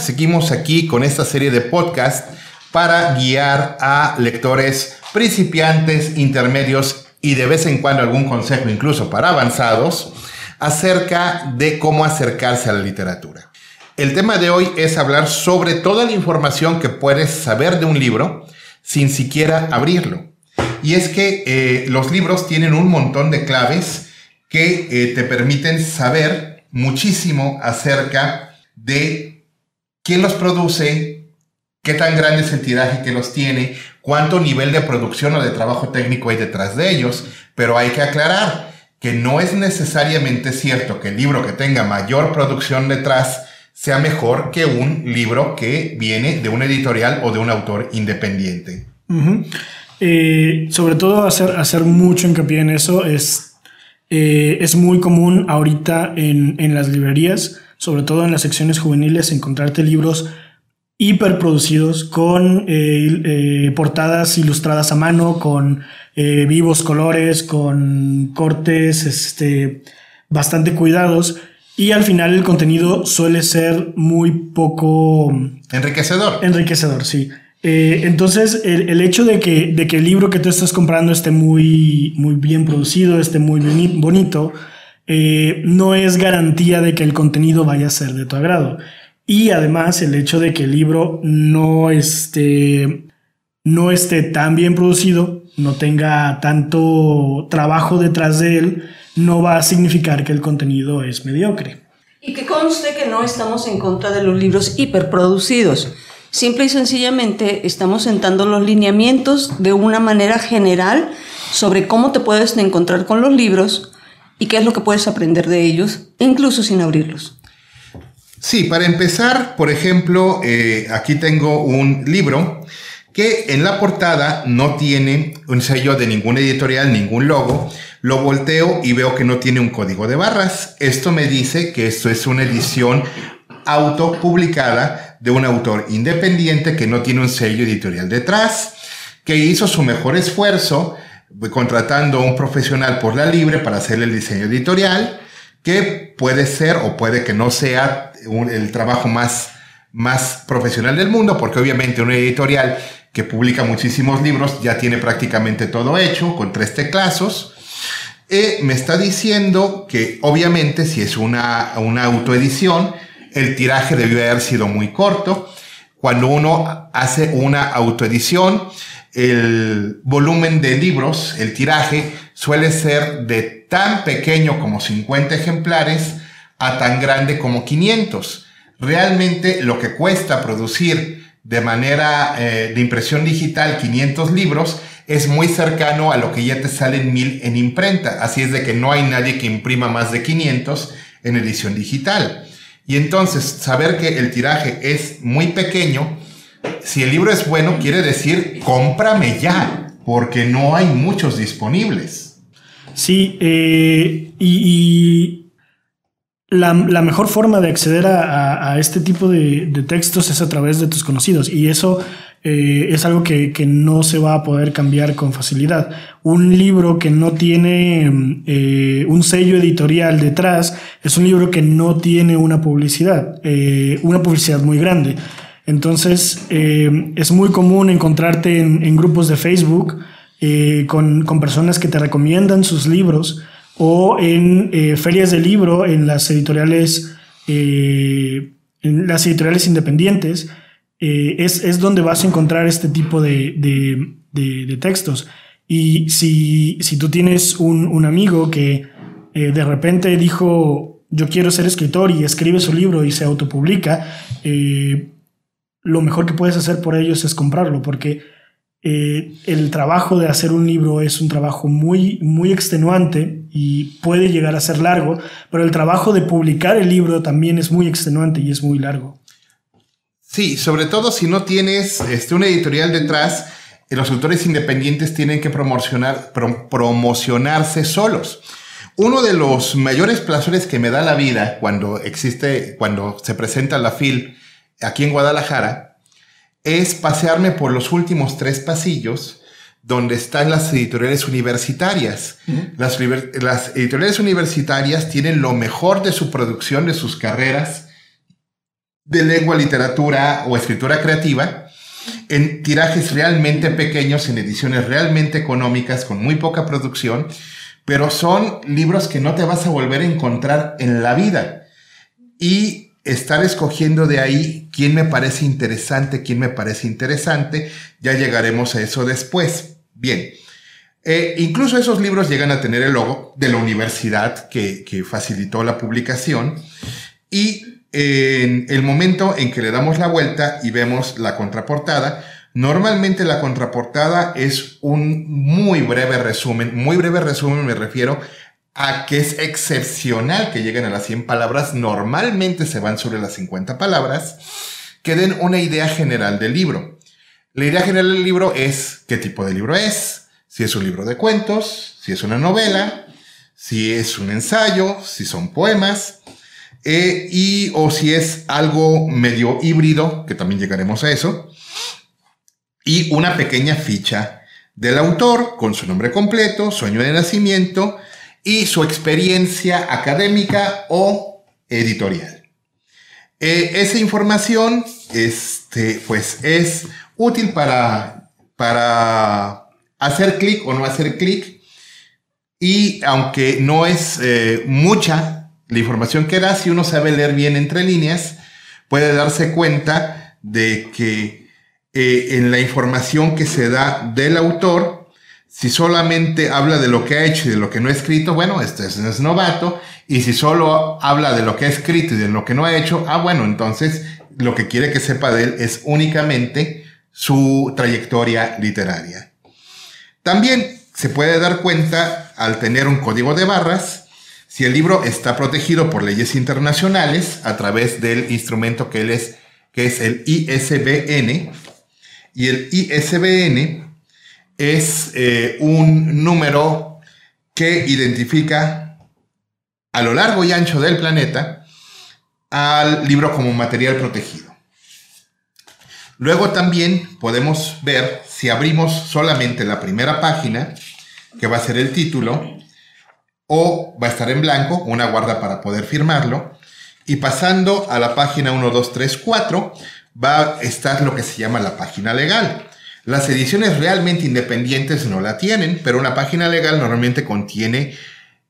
Seguimos aquí con esta serie de podcast para guiar a lectores principiantes, intermedios y de vez en cuando algún consejo incluso para avanzados acerca de cómo acercarse a la literatura. El tema de hoy es hablar sobre toda la información que puedes saber de un libro sin siquiera abrirlo. Y es que eh, los libros tienen un montón de claves que eh, te permiten saber muchísimo acerca de quién los produce, qué tan grande es el tiraje que los tiene, cuánto nivel de producción o de trabajo técnico hay detrás de ellos, pero hay que aclarar que no es necesariamente cierto que el libro que tenga mayor producción detrás sea mejor que un libro que viene de una editorial o de un autor independiente. Eh, sobre todo hacer, hacer mucho hincapié en eso es, eh, es muy común ahorita en, en las librerías, sobre todo en las secciones juveniles, encontrarte libros hiperproducidos con eh, eh, portadas ilustradas a mano, con eh, vivos colores, con cortes este, bastante cuidados. Y al final el contenido suele ser muy poco... Enriquecedor. Enriquecedor, sí. entonces, el, hecho de que, de que el libro que tú estás comprando esté muy, muy bien producido, esté muy bonito, no es garantía de que el contenido vaya a ser de tu agrado. Y además el hecho de que el libro no esté, no esté tan bien producido, no tenga tanto trabajo detrás de él, no va a significar que el contenido es mediocre. Y que conste que no estamos en contra de los libros hiperproducidos. Simple y sencillamente estamos sentando los lineamientos de una manera general sobre cómo te puedes encontrar con los libros y qué es lo que puedes aprender de ellos, incluso sin abrirlos. Sí, para empezar, por ejemplo, eh, aquí tengo un libro que en la portada no tiene un sello de ningún editorial, ningún logo. Lo volteo y veo que no tiene un código de barras. Esto me dice que esto es una edición autopublicada de un autor independiente que no tiene un sello editorial detrás, que hizo su mejor esfuerzo contratando a un profesional por la libre para hacer el diseño editorial que puede ser o puede que no sea el trabajo más, más profesional del mundo, porque obviamente una editorial que publica muchísimos libros ya tiene prácticamente todo hecho con tres teclazos. Eh, me está diciendo que obviamente si es una, una autoedición, el tiraje debió haber sido muy corto. Cuando uno hace una autoedición, el volumen de libros, el tiraje, suele ser de tan pequeño como 50 ejemplares a tan grande como 500. Realmente lo que cuesta producir de manera eh, de impresión digital 500 libros es muy cercano a lo que ya te salen mil en imprenta. Así es de que no hay nadie que imprima más de 500 en edición digital. Y entonces saber que el tiraje es muy pequeño si el libro es bueno, quiere decir cómprame ya, porque no hay muchos disponibles. Sí, eh, y, la, mejor forma de acceder a, este tipo de, textos es a través de tus conocidos, y eso eh, es algo que, no se va a poder cambiar con facilidad. Un libro que no tiene eh, un sello editorial detrás es un libro que no tiene una publicidad, una publicidad muy grande. Entonces, eh, es muy común encontrarte en, grupos de Facebook eh, con, personas que te recomiendan sus libros o en eh, ferias de libro en las editoriales, en las editoriales independientes. Es, donde vas a encontrar este tipo de, textos. Y si, tú tienes un, amigo que de repente dijo, yo quiero ser escritor y escribe su libro y se autopublica, lo mejor que puedes hacer por ellos es comprarlo, porque eh, el trabajo de hacer un libro es un trabajo muy, muy extenuante y puede llegar a ser largo, pero el trabajo de publicar el libro también es muy extenuante y es muy largo. Sí, sobre todo si no tienes este, una editorial detrás, eh, los autores independientes tienen que promocionar, promocionarse solos. Uno de los mayores placeres que me da la vida cuando existe, cuando se presenta la FIL, aquí en Guadalajara es pasearme por los últimos tres pasillos donde están las editoriales universitarias. las, las, editoriales universitarias tienen lo mejor de su producción, de sus carreras, de lengua, literatura o escritura creativa en tirajes realmente pequeños, en ediciones realmente económicas, con muy poca producción, pero son libros que no te vas a volver a encontrar en la vida. Y estar escogiendo de ahí quién me parece interesante, quién me parece interesante, ya llegaremos a eso después. Bien, eh, incluso esos libros llegan a tener el logo de la universidad que, que facilitó la publicación y en el momento en que le damos la vuelta y vemos la contraportada, normalmente la contraportada es un muy breve resumen, muy breve resumen me refiero a que es excepcional que lleguen a las 100 palabras, normalmente se van sobre las 50 palabras, que den una idea general del libro. La idea general del libro es qué tipo de libro es, si es un libro de cuentos, si es una novela, si es un ensayo, si son poemas, eh, y o si es algo medio híbrido, que también llegaremos a eso, y una pequeña ficha del autor con su nombre completo, su año de nacimiento y su experiencia académica o editorial. Eh, esa información este, pues, es útil para, para hacer clic o no hacer clic y aunque no es eh, mucha la información que da, si uno sabe leer bien entre líneas, puede darse cuenta de que eh, en la información que se da del autor, si solamente habla de lo que ha hecho y de lo que no ha escrito, bueno, este es, novato. Y si solo habla de lo que ha escrito y de lo que no ha hecho, ah, bueno, entonces lo que quiere que sepa de él es únicamente su trayectoria literaria. También se puede dar cuenta al tener un código de barras si el libro está protegido por leyes internacionales a través del instrumento que, es, que es el ISBN, y el ISBN es eh, un número que identifica a lo largo y ancho del planeta al libro como material protegido. Luego también podemos ver, si abrimos solamente la primera página, que va a ser el título, o va a estar en blanco, una guarda para poder firmarlo. Y pasando a la página 1, 2, 3, 4, va a estar lo que se llama la página legal. Las ediciones realmente independientes no la tienen, pero una página legal normalmente contiene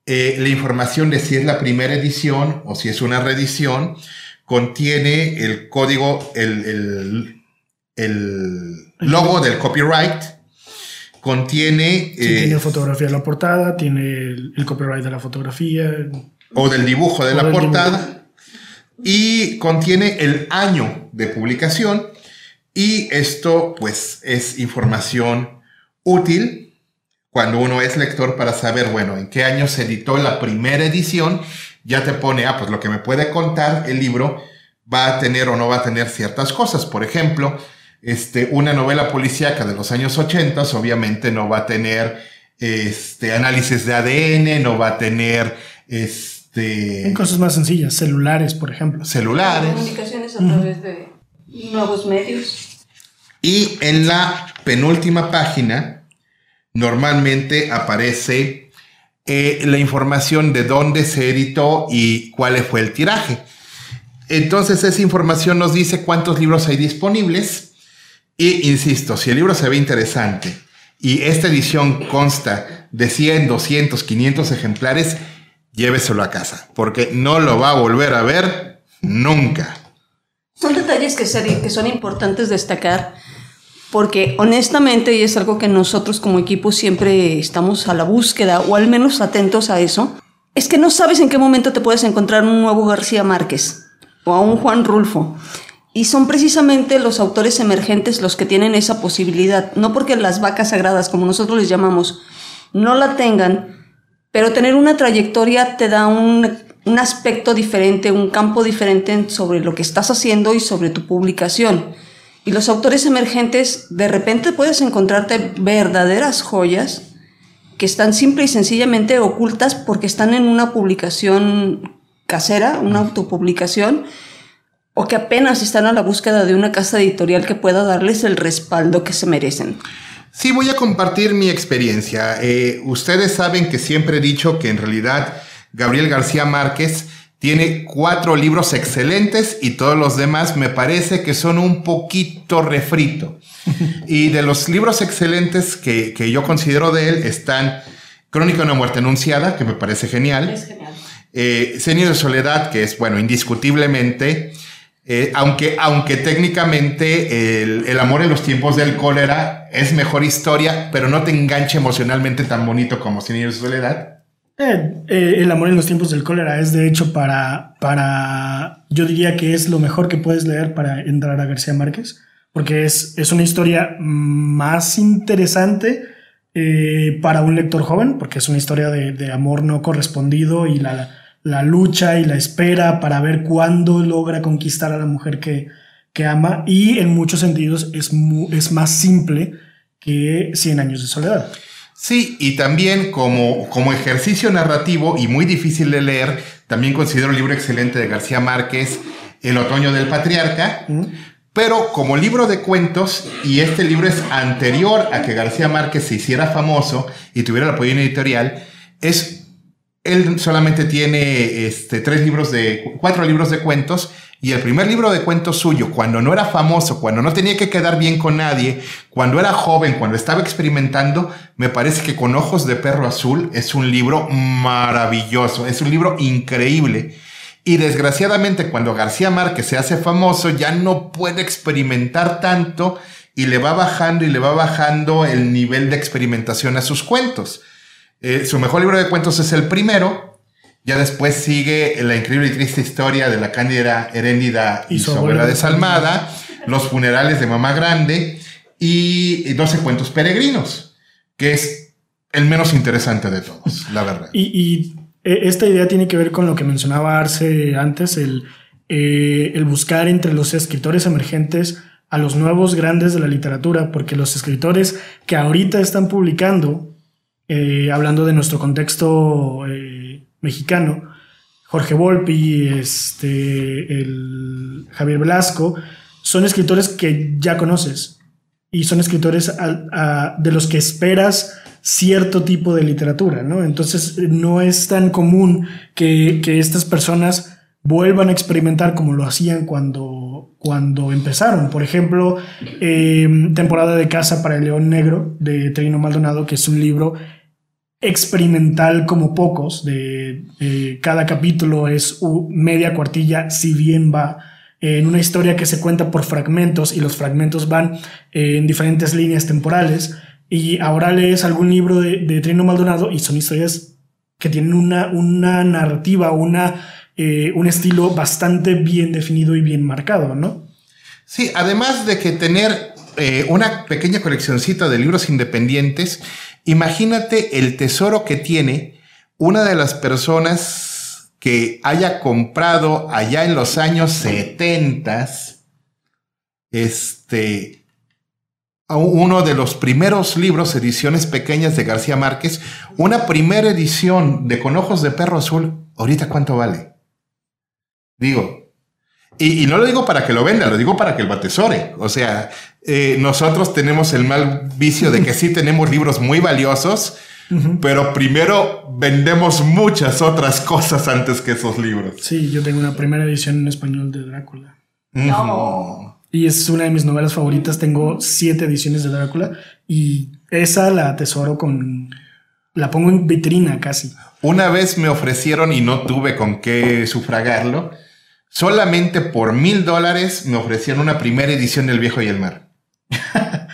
eh, la información de si es la primera edición o si es una reedición, contiene el código, el, el logo del copyright, contiene... tiene eh, fotografía de la portada, tiene el, copyright de la fotografía. O del dibujo de la portada. Y contiene el año de publicación. Y esto pues es información útil cuando uno es lector para saber, bueno, en qué año se editó la primera edición. Ya te pone, ah, pues lo que me puede contar el libro va a tener o no va a tener ciertas cosas. Por ejemplo, este, una novela policíaca de los años 80 obviamente no va a tener este, análisis de ADN, no va a tener este, en cosas más sencillas, celulares, por ejemplo. Celulares. Comunicaciones a través de nuevos medios. Y en la penúltima página normalmente aparece eh, la información de dónde se editó y cuál fue el tiraje. Entonces esa información nos dice cuántos libros hay disponibles y insisto, si el libro se ve interesante y esta edición consta de 100, 200, 500 ejemplares, lléveselo a casa, porque no lo va a volver a ver nunca. Son detalles que, son importantes destacar, porque honestamente, y es algo que nosotros como equipo siempre estamos a la búsqueda, o al menos atentos a eso, es que no sabes en qué momento te puedes encontrar un nuevo García Márquez o a un Juan Rulfo. Y son precisamente los autores emergentes los que tienen esa posibilidad, no porque las vacas sagradas, como nosotros les llamamos, no la tengan, pero tener una trayectoria te da un, aspecto diferente, un campo diferente sobre lo que estás haciendo y sobre tu publicación. Y los autores emergentes, de repente puedes encontrarte verdaderas joyas que están simple y sencillamente ocultas porque están en una publicación casera, una autopublicación, o que apenas están a la búsqueda de una casa editorial que pueda darles el respaldo que se merecen. Sí, voy a compartir mi experiencia. Eh, ustedes saben que siempre he dicho que en realidad Gabriel García Márquez tiene cuatro libros excelentes y todos los demás me parece que son un poquito refrito. y de los libros excelentes que, que, yo considero de él están Crónica de una muerte anunciada, que me parece genial. Es genial. Eh, de Soledad, que es, bueno, indiscutiblemente, eh, aunque, aunque técnicamente el, el, amor en los tiempos del cólera es mejor historia, pero no te engancha emocionalmente tan bonito como Cien de Soledad. Eh, eh, el amor en los tiempos del cólera es de hecho para, para, yo diría que es lo mejor que puedes leer para entrar a García Márquez, porque es, es una historia más interesante eh, para un lector joven, porque es una historia de, de amor no correspondido y la, la, lucha y la espera para ver cuándo logra conquistar a la mujer que, que ama y en muchos sentidos es, es más simple que Cien años de soledad. Sí, y también como, como ejercicio narrativo y muy difícil de leer, también considero el libro excelente de García Márquez, El otoño del patriarca, pero como libro de cuentos, y este libro es anterior a que García Márquez se hiciera famoso y tuviera el apoyo editorial, es, él solamente tiene este, tres libros de, cuatro libros de cuentos, y el primer libro de cuentos suyo, cuando no era famoso, cuando no tenía que quedar bien con nadie, cuando era joven, cuando estaba experimentando, me parece que con ojos de perro azul es un libro maravilloso, es un libro increíble. Y desgraciadamente cuando García Márquez se hace famoso ya no puede experimentar tanto y le va bajando y le va bajando el nivel de experimentación a sus cuentos. Eh, su mejor libro de cuentos es el primero, ya después sigue la increíble y triste historia de la cándida Heréndida y, su abuela desalmada, los funerales de Mamá Grande y 12 cuentos peregrinos, que es el menos interesante de todos, la verdad. Y, eh, esta idea tiene que ver con lo que mencionaba Arce antes, el, eh, el buscar entre los escritores emergentes a los nuevos grandes de la literatura, porque los escritores que ahorita están publicando, eh, hablando de nuestro contexto mexicano, Jorge Volpi, este, el Javier Velasco, son escritores que ya conoces y son escritores de los que esperas cierto tipo de literatura, ¿no? Entonces no es tan común que, estas personas vuelvan a experimentar como lo hacían cuando, cuando empezaron. Por ejemplo, em, Temporada de Casa para el León Negro de Trino Maldonado, que es un libro experimental como pocos, de, cada capítulo es media cuartilla, si bien va en una historia que se cuenta por fragmentos y los fragmentos van eh, en diferentes líneas temporales. Y ahora lees algún libro de, de Trino Maldonado y son historias que tienen una, una narrativa, una, eh, un estilo bastante bien definido y bien marcado, ¿no? Sí, además de que tener eh, una pequeña coleccioncita de libros independientes, Imagínate el tesoro que tiene una de las personas que haya comprado allá en los años 70, este, uno de los primeros libros, ediciones pequeñas de García Márquez, una primera edición de Con Ojos de Perro Azul, ahorita cuánto vale. Digo, y, no lo digo para que lo venda, lo digo para que lo atesore. O sea, eh, nosotros tenemos el mal vicio de que sí tenemos libros muy valiosos, pero primero vendemos muchas otras cosas antes que esos libros. Sí, yo tengo una primera edición en español de Drácula. Y es una de mis novelas favoritas. Tengo siete ediciones de Drácula y esa la atesoro con... La pongo en vitrina casi. Una vez me ofrecieron y no tuve con qué sufragarlo Solamente por mil dólares me ofrecieron una primera edición del Viejo y el Mar.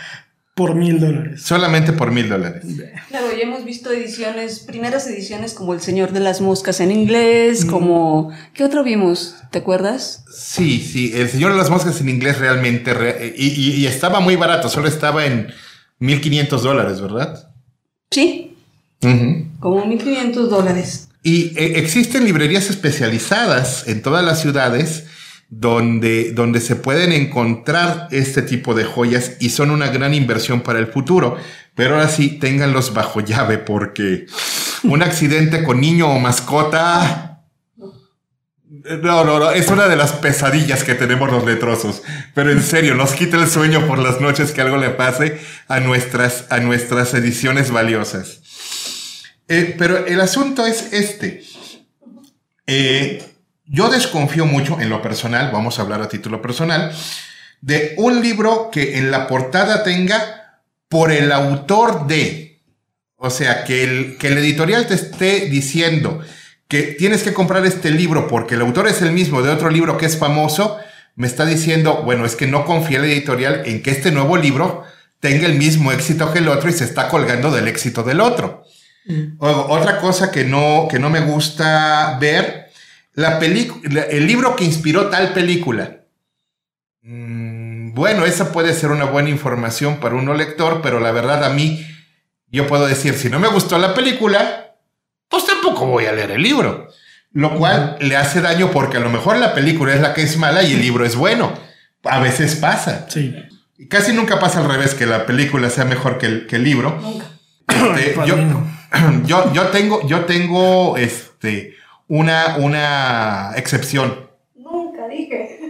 por mil dólares. Solamente por mil dólares. Claro, ya hemos visto ediciones, primeras ediciones como El Señor de las Moscas en inglés, mm. como... ¿Qué otro vimos? ¿Te acuerdas? Sí, sí, El Señor de las Moscas en inglés realmente... y, estaba muy barato, solo estaba en 1.500 dólares, ¿verdad? Sí. Como 1.500 dólares. Y eh, existen librerías especializadas en todas las ciudades donde, donde se pueden encontrar este tipo de joyas y son una gran inversión para el futuro. Pero ahora sí, ténganlos bajo llave porque un accidente con niño o mascota... No, no, no, es una de las pesadillas que tenemos los letrosos. Pero en serio, nos quita el sueño por las noches que algo le pase a nuestras, a nuestras ediciones valiosas. Eh, pero el asunto es este. Eh, yo desconfío mucho en lo personal, vamos a hablar a título personal, de un libro que en la portada tenga por el autor de, o sea, que el, que el editorial te esté diciendo que tienes que comprar este libro porque el autor es el mismo de otro libro que es famoso, me está diciendo, bueno, es que no confía el editorial en que este nuevo libro tenga el mismo éxito que el otro y se está colgando del éxito del otro. Mm. otra cosa que no, que no me gusta ver, la película, el libro que inspiró tal película. Mm, bueno, esa puede ser una buena información para uno lector, pero la verdad a mí, yo puedo decir, si no me gustó la película, pues tampoco voy a leer el libro. Lo cual le hace daño porque a lo mejor la película es la que es mala y el libro es bueno. A veces pasa. Sí. Casi nunca pasa al revés, que la película sea mejor que el, libro. Nunca. Este, yo, yo, tengo, yo tengo este, una, una excepción. Nunca dije.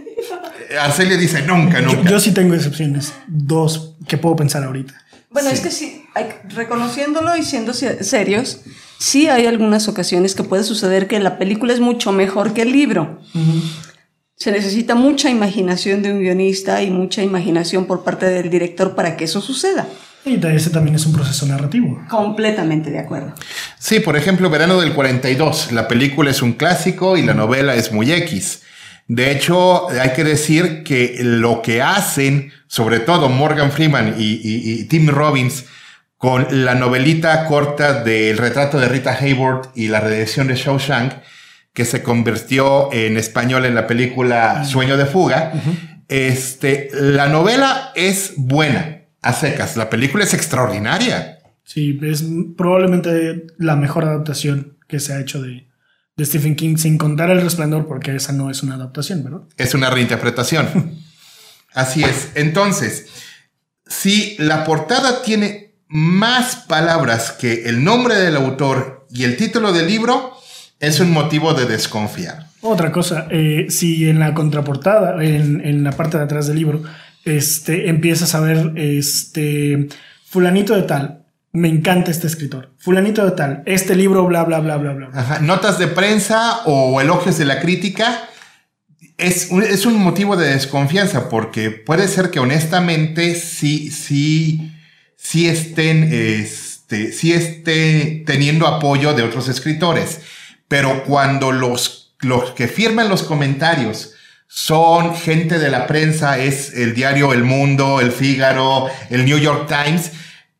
Arcelia dice nunca, nunca. Yo, sí tengo excepciones. Dos que puedo pensar ahorita. Bueno, es que sí, reconociéndolo y siendo serios, sí hay algunas ocasiones que puede suceder que la película es mucho mejor que el libro. Se necesita mucha imaginación de un guionista y mucha imaginación por parte del director para que eso suceda. Y ese también es un proceso narrativo. Completamente de acuerdo. Sí, por ejemplo, Verano del 42. La película es un clásico y la novela es muy X. De hecho, hay que decir que lo que hacen, sobre todo Morgan Freeman y, Tim Robbins, con la novelita corta del retrato de Rita Hayworth y la redención de Shawshank, que se convirtió en español en la película Sueño de Fuga. Este, la novela es buena, a secas. La película es extraordinaria. Sí, es probablemente la mejor adaptación que se ha hecho de, Stephen King, sin contar El Resplandor, porque esa no es una adaptación, ¿verdad? Es una reinterpretación. Así es. Entonces, si la portada tiene más palabras que el nombre del autor y el título del libro, es un motivo de desconfiar. Otra cosa, eh, si en la contraportada, en, la parte de atrás del libro, este, empiezas a ver este, fulanito de tal, me encanta este escritor, fulanito de tal, este libro, bla, bla, bla, bla, bla. Notas de prensa o elogios de la crítica. Es un, es un motivo de desconfianza porque puede ser que honestamente sí, sí, sí estén, este, sí esté teniendo apoyo de otros escritores pero cuando los, los que firman los comentarios son gente de la prensa, es el diario El Mundo, El Fígaro, el New York Times,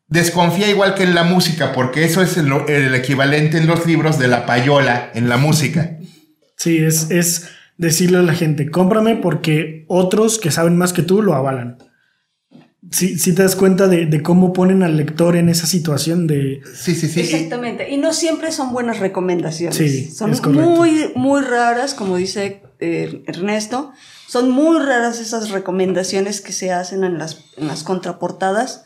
desconfía igual que en la música, porque eso es el, equivalente en los libros de la payola en la música. Sí, es, es decirle a la gente, cómprame porque otros que saben más que tú lo avalan si te das cuenta de, cómo ponen al lector en esa situación de... Sí, sí, sí. Exactamente. Y no siempre son buenas recomendaciones. Sí, son muy, muy raras, como dice eh, Ernesto. Son muy raras esas recomendaciones que se hacen en las, contraportadas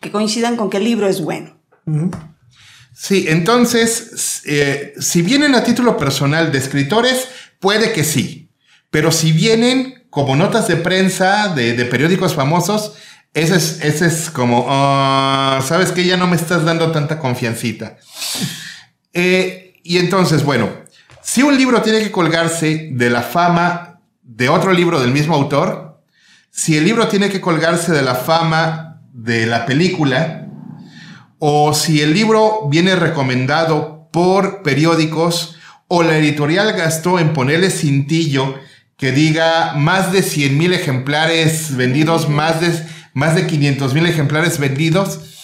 que coincidan con que el libro es bueno. Sí, entonces, eh, si vienen a título personal de escritores, puede que sí. Pero si vienen como notas de prensa de, de periódicos famosos, ese es, ese es como, ah, sabes que ya no me estás dando tanta confiancita. Eh, y entonces, bueno, si un libro tiene que colgarse de la fama de otro libro del mismo autor, si el libro tiene que colgarse de la fama de la película, o si el libro viene recomendado por periódicos, o la editorial gastó en ponerle cintillo que diga más de 100 mil ejemplares vendidos, más de más de 500 mil ejemplares vendidos,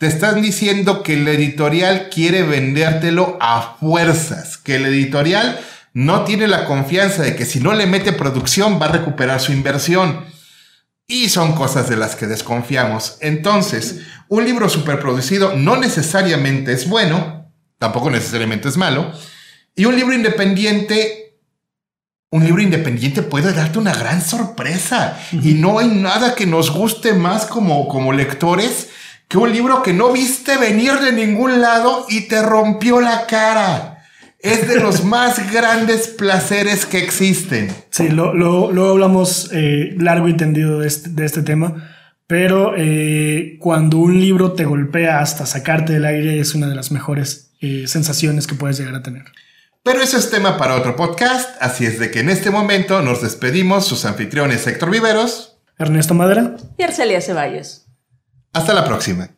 te están diciendo que el editorial quiere vendértelo a fuerzas, que el editorial no tiene la confianza de que si no le mete producción va a recuperar su inversión. Y son cosas de las que desconfiamos. Entonces, un libro superproducido no necesariamente es bueno, tampoco necesariamente es malo, y un libro independiente un libro independiente puede darte una gran sorpresa y no hay nada que nos guste más como, como lectores que un libro que no viste venir de ningún lado y te rompió la cara. Es de los más grandes placeres que existen. Sí, lo, lo, hablamos eh, largo y tendido de este, este tema, pero eh, cuando un libro te golpea hasta sacarte del aire es una de las mejores eh, sensaciones que puedes llegar a tener. Pero eso es tema para otro podcast, así es de que en este momento nos despedimos sus anfitriones Héctor Viveros, Ernesto Madera y Arcelia Ceballos. Hasta la próxima.